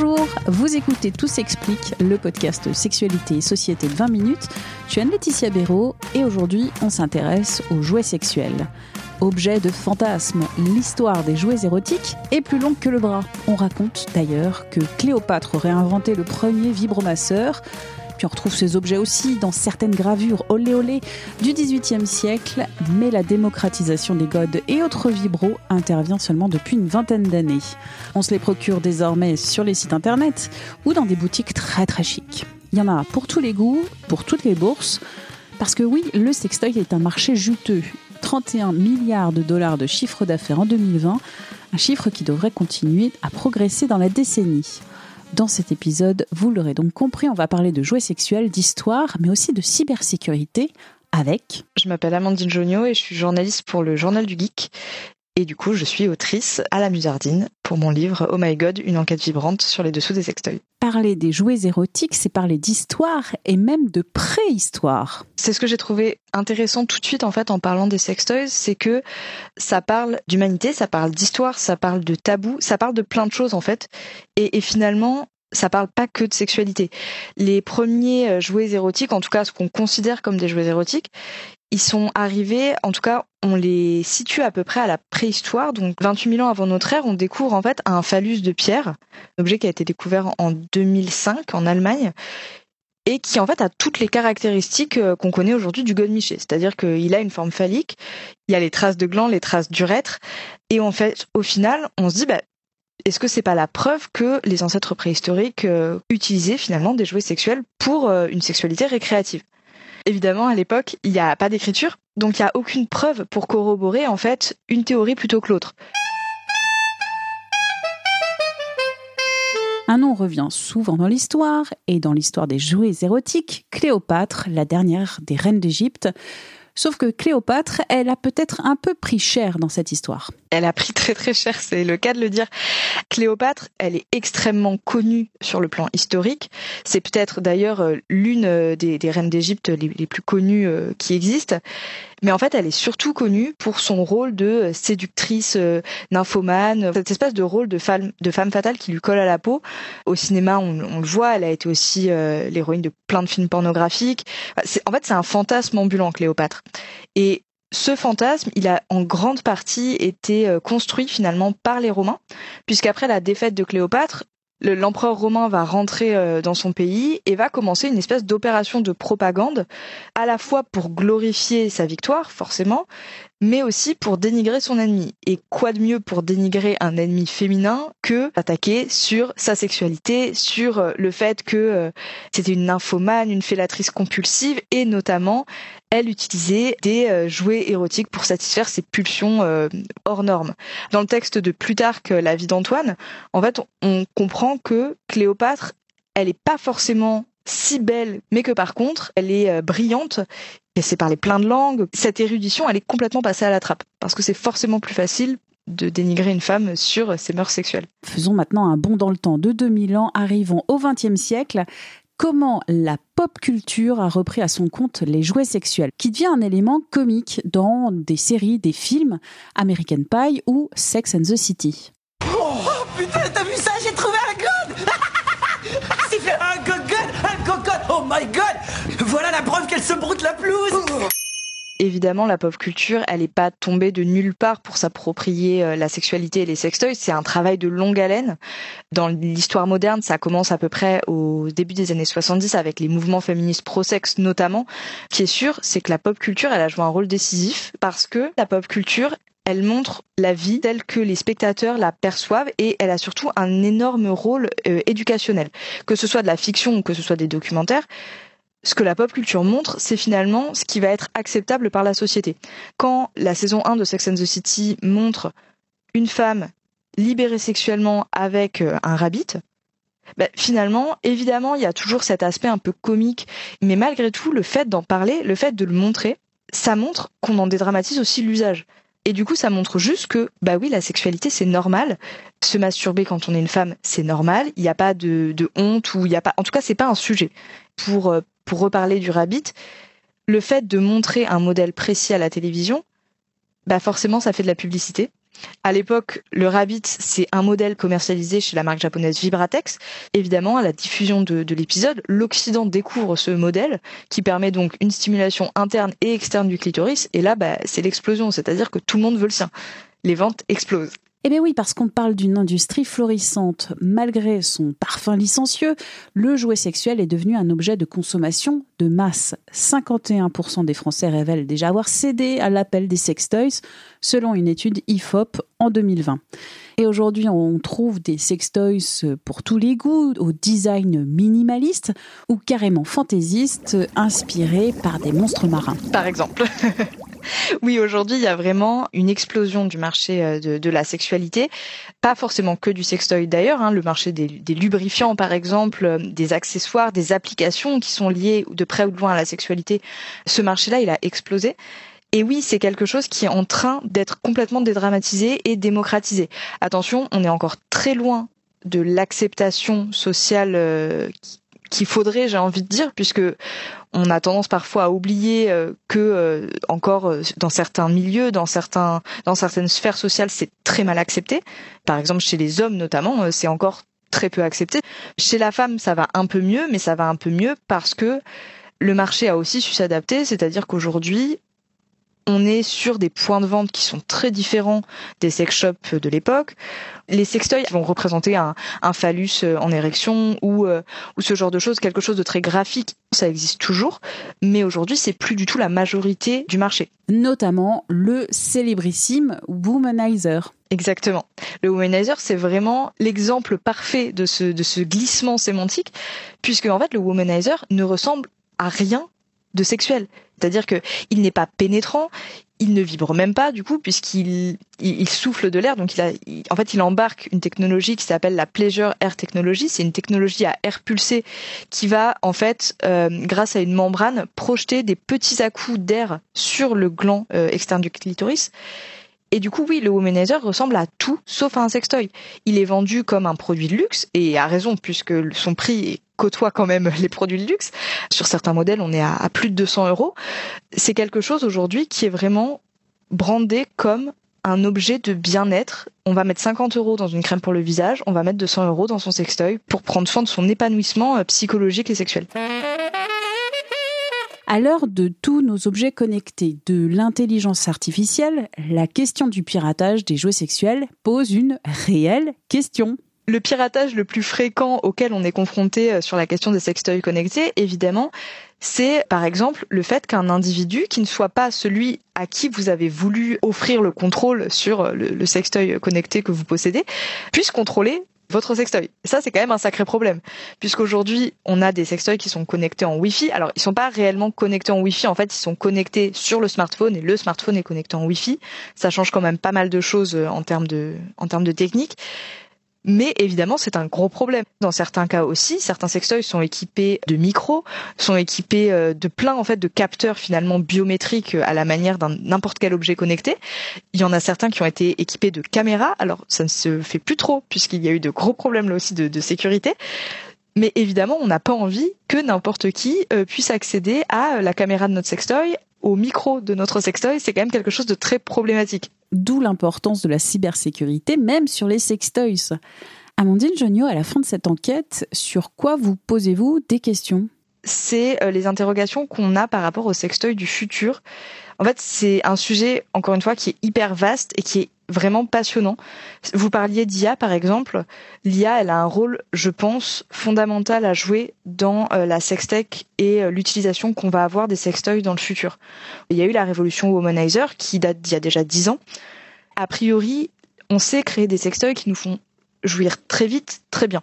Bonjour, vous écoutez Tout s'explique, le podcast Sexualité et Société de 20 minutes. Je suis Anne-Laetitia Béraud et aujourd'hui on s'intéresse aux jouets sexuels. Objet de fantasme, l'histoire des jouets érotiques est plus longue que le bras. On raconte d'ailleurs que Cléopâtre aurait inventé le premier vibromasseur, puis on retrouve ces objets aussi dans certaines gravures olé olé du XVIIIe siècle, mais la démocratisation des godes et autres vibros intervient seulement depuis une vingtaine d'années. On se les procure désormais sur les sites internet ou dans des boutiques très très chics. Il y en a pour tous les goûts, pour toutes les bourses, parce que oui, le sextoy est un marché juteux. 31 milliards de dollars de chiffre d'affaires en 2020, un chiffre qui devrait continuer à progresser dans la décennie. Dans cet épisode, vous l'aurez donc compris, on va parler de jouets sexuels, d'histoire, mais aussi de cybersécurité avec... Je m'appelle Amandine Jonio et je suis journaliste pour le Journal du Geek. Et du coup, je suis autrice à la Musardine pour mon livre Oh My God, une enquête vibrante sur les dessous des sextoys. Parler des jouets érotiques, c'est parler d'histoire et même de préhistoire. C'est ce que j'ai trouvé intéressant tout de suite en fait en parlant des sextoys, c'est que ça parle d'humanité, ça parle d'histoire, ça parle de tabou, ça parle de plein de choses en fait. Et, et finalement, ça parle pas que de sexualité. Les premiers euh, jouets érotiques, en tout cas ce qu'on considère comme des jouets érotiques, ils sont arrivés, en tout cas, on les situe à peu près à la préhistoire, donc 28 000 ans avant notre ère, on découvre en fait un phallus de pierre, un objet qui a été découvert en 2005 en Allemagne, et qui en fait a toutes les caractéristiques euh, qu'on connaît aujourd'hui du godemiché, c'est-à-dire qu'il a une forme phallique, il y a les traces de gland, les traces d'urètre, et en fait, au final, on se dit, bah, est-ce que c'est pas la preuve que les ancêtres préhistoriques euh, utilisaient finalement des jouets sexuels pour euh, une sexualité récréative? Évidemment, à l'époque, il n'y a pas d'écriture, donc il n'y a aucune preuve pour corroborer en fait une théorie plutôt que l'autre. Un nom revient souvent dans l'histoire, et dans l'histoire des jouets érotiques, Cléopâtre, la dernière des reines d'Égypte. Sauf que Cléopâtre, elle a peut-être un peu pris cher dans cette histoire. Elle a pris très très cher, c'est le cas de le dire. Cléopâtre, elle est extrêmement connue sur le plan historique. C'est peut-être d'ailleurs euh, l'une euh, des, reines d'Égypte les, plus connues euh, qui existent. Mais en fait, elle est surtout connue pour son rôle de séductrice nymphomane, cette espèce de rôle de femme, de femme fatale qui lui colle à la peau. Au cinéma, on, le voit, elle a été aussi l'héroïne de plein de films pornographiques. En fait, c'est un fantasme ambulant, Cléopâtre. Et ce fantasme, il a en grande partie été euh, construit finalement par les Romains, puisqu'après la défaite de Cléopâtre, l'empereur romain va rentrer euh, dans son pays et va commencer une espèce d'opération de propagande, à la fois pour glorifier sa victoire, forcément, mais aussi pour dénigrer son ennemi. Et quoi de mieux pour dénigrer un ennemi féminin que attaquer sur sa sexualité, sur euh, le fait que c'était une nymphomane, une félatrice compulsive, et notamment elle utilisait des euh, jouets érotiques pour satisfaire ses pulsions euh, hors normes. Dans le texte de Plutarque, La vie d'Antoine, en fait, on comprend que Cléopâtre, elle n'est pas forcément si belle, mais que par contre, elle est euh, brillante. Elle sait parler plein de langues. Cette érudition, elle est complètement passée à la trappe. Parce que c'est forcément plus facile de dénigrer une femme sur ses mœurs sexuelles. Faisons maintenant un bond dans le temps de 2000 ans, arrivons au XXe siècle comment la pop culture a repris à son compte les jouets sexuels, qui devient un élément comique dans des séries, des films, American Pie ou Sex and the City. Oh, putain, t'as vu ça? J'ai trouvé un god un god Un god Oh my god! Voilà la preuve qu'elle se broute la pelouse évidemment, la pop culture, elle n'est pas tombée de nulle part pour s'approprier euh, la sexualité et les sextoys. C'est un travail de longue haleine. Dans l'histoire moderne, ça commence à peu près au début des années 70 avec les mouvements féministes pro-sexe notamment. Ce qui est sûr, c'est que la pop culture, elle a joué un rôle décisif parce que la pop culture, elle montre la vie telle que les spectateurs la perçoivent et elle a surtout un énorme rôle euh, éducationnel. Que ce soit de la fiction ou que ce soit des documentaires, ce que la pop culture montre, c'est finalement ce qui va être acceptable par la société. Quand la saison 1 de Sex and the City montre une femme libérée sexuellement avec euh, un rabbit, bah, finalement, évidemment, il y a toujours cet aspect un peu comique, mais malgré tout, le fait d'en parler, le fait de le montrer, ça montre qu'on en dédramatise aussi l'usage. Et du coup, ça montre juste que, bah oui, la sexualité, c'est normal. Se masturber quand on est une femme, c'est normal. Il n'y a pas de, honte ou il n'y a pas, en tout cas, c'est pas un sujet. Pour euh, pour reparler du rabbit, le fait de montrer un modèle précis à la télévision, bah forcément ça fait de la publicité. À l'époque, le Rabbit, c'est un modèle commercialisé chez la marque japonaise Vibratex. Évidemment, à la diffusion de, de l'épisode, l'Occident découvre ce modèle qui permet donc une stimulation interne et externe du clitoris. Et là, bah, c'est l'explosion, c'est-à-dire que tout le monde veut le sien. Les ventes explosent. Eh bien oui, parce qu'on parle d'une industrie florissante. Malgré son parfum licencieux, le jouet sexuel est devenu un objet de consommation de masse. 51% des Français révèlent déjà avoir cédé à l'appel des sextoys, selon une étude IFOP en 2020. Et aujourd'hui, on trouve des sextoys pour tous les goûts, au design minimaliste ou carrément fantaisiste, inspirés par des monstres marins. Par exemple. oui, aujourd'hui, il y a vraiment une explosion du marché euh, de, la sexualité. Pas forcément que du sextoy d'ailleurs, hein, le marché des, des, lubrifiants par exemple, euh, des accessoires, des applications qui sont liées de près ou de loin à la sexualité. Ce marché-là, il a explosé. Et oui, c'est quelque chose qui est en train d'être complètement dédramatisé et démocratisé. Attention, on est encore très loin de l'acceptation sociale euh, qu'il faudrait, j'ai envie de dire, puisque on a tendance parfois à oublier euh, que euh, encore euh, dans certains milieux, dans certains, dans certaines sphères sociales, c'est très mal accepté. Par exemple, chez les hommes notamment, c'est encore très peu accepté. Chez la femme, ça va un peu mieux, mais ça va un peu mieux parce que le marché a aussi su s'adapter, c'est-à-dire qu'aujourd'hui, on est sur des points de vente qui sont très différents des sex shops de l'époque. Les sextoys vont représenter un, un phallus euh, en érection ou, euh, ou ce genre de choses, quelque chose de très graphique. Ça existe toujours, mais aujourd'hui, c'est plus du tout la majorité du marché. Notamment le célébrissime Womanizer. Exactement. Le womanizer, c'est vraiment l'exemple parfait de ce, de ce glissement sémantique, puisque en fait, le womanizer ne ressemble à rien de sexuel. C'est-à-dire que il n'est pas pénétrant, il ne vibre même pas du coup puisqu'il il, souffle de l'air. Donc il a, en fait, il embarque une technologie qui s'appelle la Pleasure Air Technology. C'est une technologie à air pulsé qui va en fait, euh, grâce à une membrane, projeter des petits à-coups d'air sur le gland euh, externe du clitoris. Et du coup, oui, le womanizer ressemble à tout sauf à un sextoy. Il est vendu comme un produit de luxe et à raison puisque son prix côtoie quand même les produits de luxe. Sur certains modèles, on est à, à plus de 200 euros. C'est quelque chose aujourd'hui qui est vraiment brandé comme un objet de bien-être. On va mettre 50 euros dans une crème pour le visage, on va mettre 200 euros dans son sextoy pour prendre soin de son épanouissement euh, psychologique et sexuel. À l'heure de tous nos objets connectés, de l'intelligence artificielle, la question du piratage des jouets sexuels pose une réelle question. Le piratage le plus fréquent auquel on est confronté euh, sur la question des sextoys connectés, évidemment, c'est par exemple le fait qu'un individu qui ne soit pas celui à qui vous avez voulu offrir le contrôle sur euh, le, sextoy connecté que vous possédez puisse contrôler votre sextoy. Ça, c'est quand même un sacré problème, puisqu'aujourd'hui, on a des sextoys qui sont connectés en Wi-Fi. Alors, ils sont pas réellement connectés en Wi-Fi. En fait, ils sont connectés sur le smartphone et le smartphone est connecté en Wi-Fi. Ça change quand même pas mal de choses euh, en termes de, en termes de technique. Mais évidemment, c'est un gros problème. Dans certains cas aussi, certains sextoys sont équipés de micros, sont équipés euh, de plein en fait de capteurs finalement biométriques euh, à la manière d'un n'importe quel objet connecté. Il y en a certains qui ont été équipés de caméras. Alors ça ne se fait plus trop puisqu'il y a eu de gros problèmes là aussi de, de sécurité. Mais évidemment, on n'a pas envie que n'importe qui euh, puisse accéder à la caméra de notre sextoy, au micro de notre sextoy. C'est quand même quelque chose de très problématique. D'où l'importance de la cybersécurité, même sur les sextoys. Amandine Jonio, à la fin de cette enquête, sur quoi vous posez-vous des questions? C'est euh, les interrogations qu'on a par rapport au sextoy du futur. En fait, c'est un sujet, encore une fois, qui est hyper vaste et qui est vraiment passionnant. Vous parliez d'IA, par exemple. L'IA, elle a un rôle, je pense, fondamental à jouer dans euh, la sextech et euh, l'utilisation qu'on va avoir des sextoys dans le futur. Il y a eu la révolution womanizer qui date d'il y a déjà dix ans. A priori, on sait créer des sextoys qui nous font jouir très vite, très bien.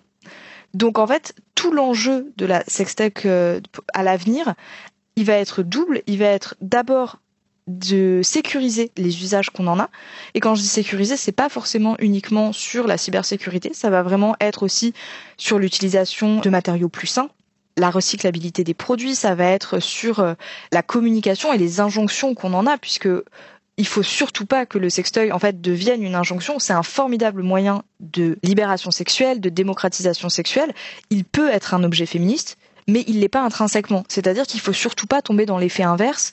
Donc en fait, tout l'enjeu de la sextech euh, à l'avenir, il va être double. Il va être d'abord de sécuriser les usages qu'on en a. Et quand je dis sécuriser, c'est pas forcément uniquement sur la cybersécurité, ça va vraiment être aussi sur l'utilisation de matériaux plus sains, la recyclabilité des produits, ça va être sur euh, la communication et les injonctions qu'on en a, puisque il faut surtout pas que le sextoy en fait devienne une injonction. C'est un formidable moyen de libération sexuelle, de démocratisation sexuelle. Il peut être un objet féministe, mais il l'est pas intrinsèquement. C'est-à-dire qu'il faut surtout pas tomber dans l'effet inverse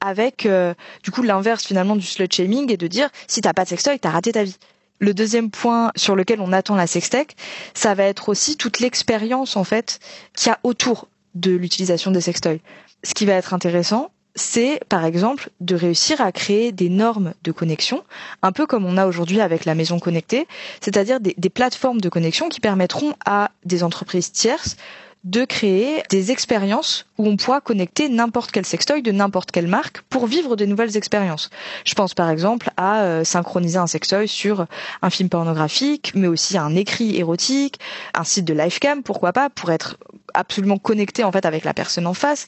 avec euh, du coup l'inverse finalement du slut shaming et de dire si t'as pas de sextoy, t'as raté ta vie. Le deuxième point sur lequel on attend la sextech, ça va être aussi toute l'expérience en fait qu'il y a autour de l'utilisation des sextoys. Ce qui va être intéressant, c'est par exemple de réussir à créer des normes de connexion, un peu comme on a aujourd'hui avec la maison connectée, c'est-à-dire des, des, plateformes de connexion qui permettront à des entreprises tierces de créer des expériences où on pourra connecter n'importe quel sextoy de n'importe quelle marque pour vivre de nouvelles expériences. Je pense par exemple à euh, synchroniser un sextoy sur un film pornographique, mais aussi un écrit érotique, un site de livecam, pourquoi pas, pour être absolument connecté en fait avec la personne en face.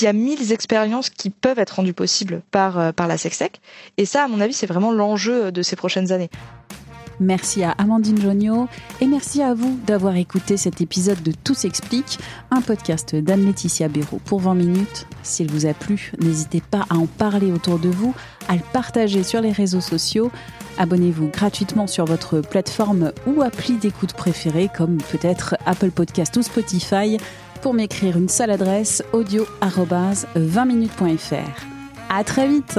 Il y a mille expériences qui peuvent être rendues possibles par, euh, par la sextech. Et ça, à mon avis, c'est vraiment l'enjeu de ces prochaines années. Merci à Amandine Jonio et merci à vous d'avoir écouté cet épisode de Tout s'explique, un podcast d'Anne-Laetitia Béraud pour 20 minutes. S'il vous a plu, n'hésitez pas à en parler autour de vous, à le partager sur les réseaux sociaux. Abonnez-vous gratuitement sur votre plateforme ou appli d'écoute préférée comme peut-être Apple Podcast ou Spotify pour m'écrire une seule adresse audio-20minutes.fr. À très vite!